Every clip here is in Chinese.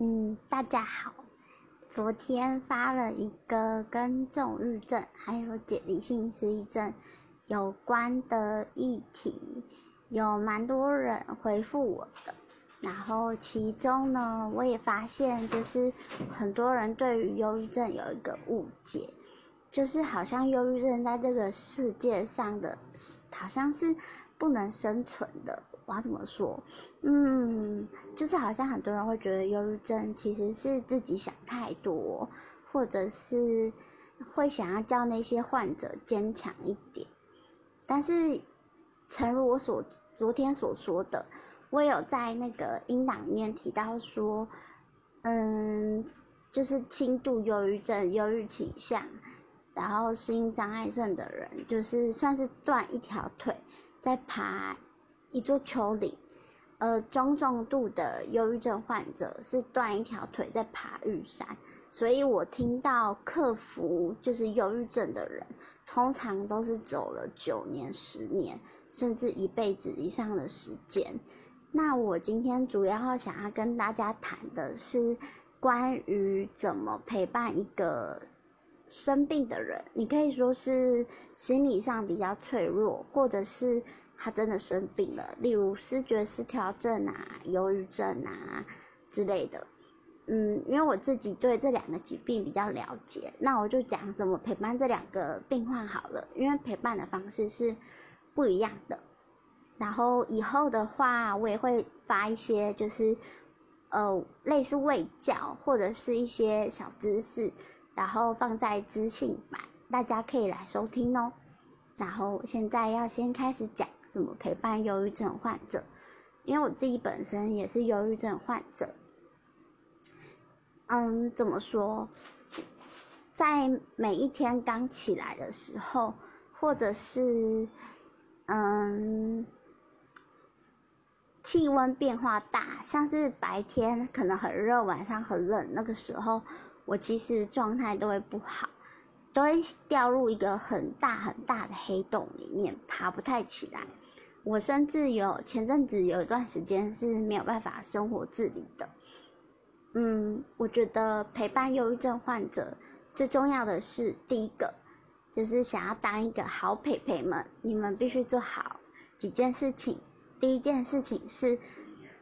嗯，大家好。昨天发了一个跟重郁症还有解离性失忆症有关的议题，有蛮多人回复我的。然后其中呢，我也发现就是很多人对于忧郁症有一个误解，就是好像忧郁症在这个世界上的，好像是不能生存的。我要怎么说？嗯，就是好像很多人会觉得忧郁症其实是自己想太多，或者是会想要叫那些患者坚强一点。但是，诚如我所昨天所说的，我有在那个音档里面提到说，嗯，就是轻度忧郁症、忧郁倾向，然后适应障碍症的人，就是算是断一条腿在爬。一座丘陵，呃，中重度的忧郁症患者是断一条腿在爬玉山，所以我听到克服就是忧郁症的人，通常都是走了九年、十年，甚至一辈子以上的时间。那我今天主要想要跟大家谈的是关于怎么陪伴一个生病的人，你可以说是心理上比较脆弱，或者是。他真的生病了，例如视觉失调症啊、忧郁症啊之类的。嗯，因为我自己对这两个疾病比较了解，那我就讲怎么陪伴这两个病患好了。因为陪伴的方式是不一样的。然后以后的话，我也会发一些就是呃类似卫教或者是一些小知识，然后放在资讯版，大家可以来收听哦。然后现在要先开始讲。怎么陪伴忧郁症患者？因为我自己本身也是忧郁症患者。嗯，怎么说？在每一天刚起来的时候，或者是嗯，气温变化大，像是白天可能很热，晚上很冷，那个时候我其实状态都会不好，都会掉入一个很大很大的黑洞里面，爬不太起来。我甚至有前阵子有一段时间是没有办法生活自理的。嗯，我觉得陪伴忧郁症患者最重要的是第一个，就是想要当一个好陪陪们，你们必须做好几件事情。第一件事情是，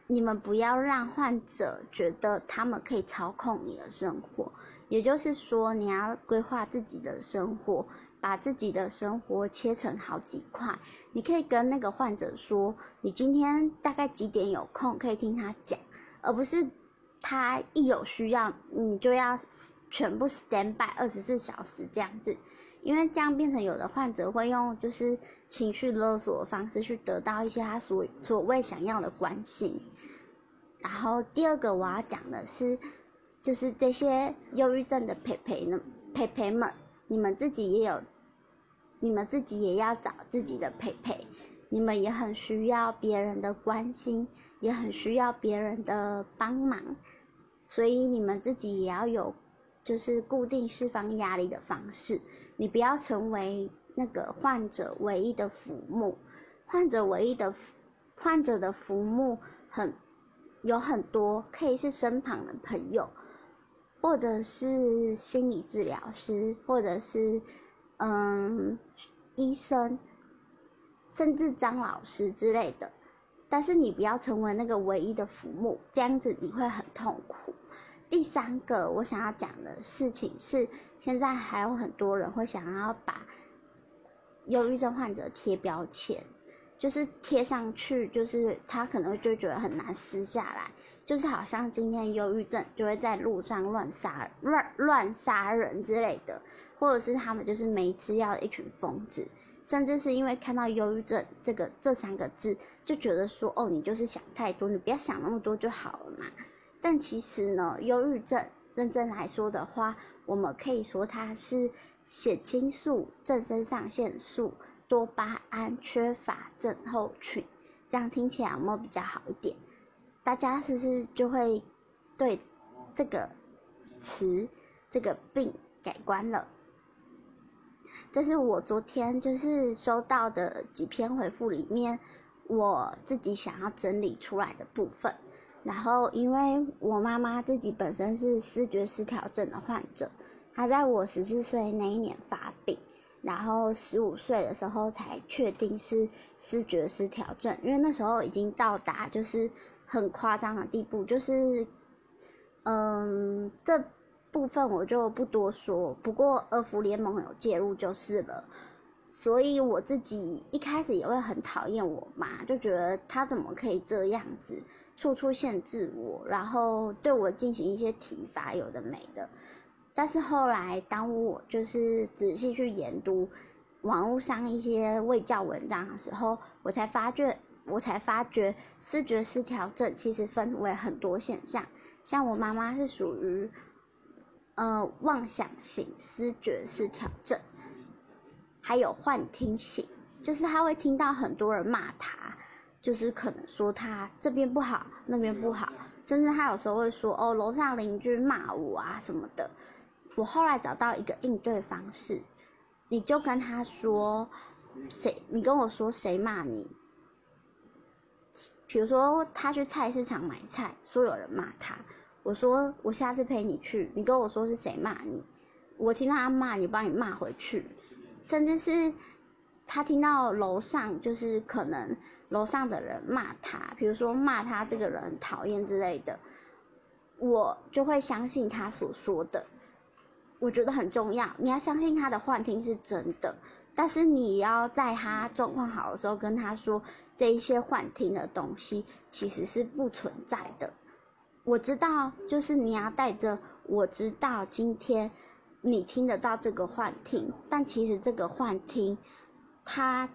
你们不要让患者觉得他们可以操控你的生活，也就是说，你要规划自己的生活。把自己的生活切成好几块，你可以跟那个患者说，你今天大概几点有空，可以听他讲，而不是他一有需要，你就要全部 stand by 二十四小时这样子，因为这样变成有的患者会用就是情绪勒索的方式去得到一些他所所谓想要的关心。然后第二个我要讲的是，就是这些忧郁症的陪陪呢陪陪们。你们自己也有，你们自己也要找自己的陪陪，你们也很需要别人的关心，也很需要别人的帮忙，所以你们自己也要有，就是固定释放压力的方式。你不要成为那个患者唯一的浮木，患者唯一的患者的服务很有很多，可以是身旁的朋友。或者是心理治疗师，或者是嗯医生，甚至张老师之类的，但是你不要成为那个唯一的父母，这样子你会很痛苦。第三个我想要讲的事情是，现在还有很多人会想要把忧郁症患者贴标签。就是贴上去，就是他可能就觉得很难撕下来，就是好像今天忧郁症就会在路上乱杀乱乱杀人之类的，或者是他们就是没吃药的一群疯子，甚至是因为看到忧郁症这个这三个字，就觉得说哦，你就是想太多，你不要想那么多就好了嘛。但其实呢，忧郁症认真来说的话，我们可以说它是血清素、正肾上腺素。多巴胺缺乏症候群，这样听起来有没有比较好一点？大家是不是就会对这个词、这个病改观了？这是我昨天就是收到的几篇回复里面，我自己想要整理出来的部分。然后因为我妈妈自己本身是视觉失调症的患者，她在我十四岁那一年发，然后十五岁的时候才确定是视觉失调症，因为那时候已经到达就是很夸张的地步，就是，嗯，这部分我就不多说，不过二福联盟有介入就是了。所以我自己一开始也会很讨厌我妈，就觉得她怎么可以这样子，处处限制我，然后对我进行一些体罚，有的没的。但是后来，当我就是仔细去研读网络上一些卫教文章的时候，我才发觉，我才发觉视觉失调症其实分为很多现象，像我妈妈是属于，呃，妄想型思觉失调症。还有幻听型，就是他会听到很多人骂他，就是可能说他这边不好，那边不好，甚至他有时候会说哦，楼上邻居骂我啊什么的。我后来找到一个应对方式，你就跟他说，谁，你跟我说谁骂你。比如说他去菜市场买菜，说有人骂他，我说我下次陪你去，你跟我说是谁骂你，我听到他骂你，帮你骂回去。甚至是他听到楼上就是可能楼上的人骂他，比如说骂他这个人讨厌之类的，我就会相信他所说的。我觉得很重要，你要相信他的幻听是真的，但是你要在他状况好的时候跟他说，这一些幻听的东西其实是不存在的。我知道，就是你要带着我知道今天。你听得到这个幻听，但其实这个幻听，它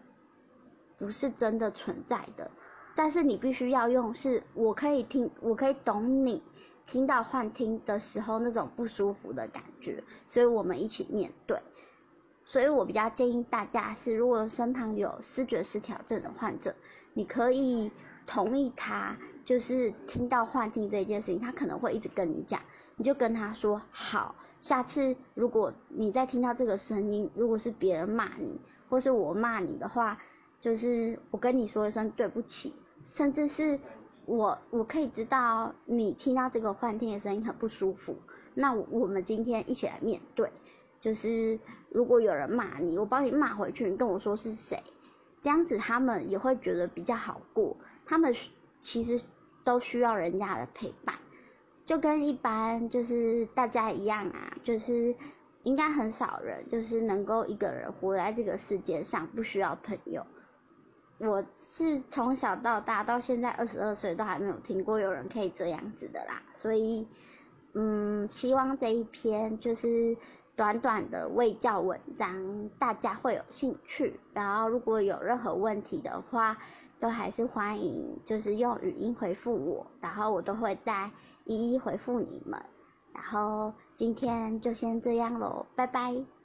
不是真的存在的。但是你必须要用，是我可以听，我可以懂你听到幻听的时候那种不舒服的感觉，所以我们一起面对。所以我比较建议大家是，如果身旁有思觉失调症的患者，你可以同意他，就是听到幻听这件事情，他可能会一直跟你讲，你就跟他说好。下次如果你再听到这个声音，如果是别人骂你，或是我骂你的话，就是我跟你说一声对不起，甚至是我我可以知道你听到这个幻听的声音很不舒服，那我们今天一起来面对，就是如果有人骂你，我帮你骂回去，你跟我说是谁，这样子他们也会觉得比较好过，他们其实都需要人家的陪伴。就跟一般就是大家一样啊，就是应该很少人就是能够一个人活在这个世界上不需要朋友。我是从小到大到现在二十二岁都还没有听过有人可以这样子的啦，所以嗯，希望这一篇就是短短的卫教文章大家会有兴趣，然后如果有任何问题的话。都还是欢迎，就是用语音回复我，然后我都会再一一回复你们。然后今天就先这样喽，拜拜。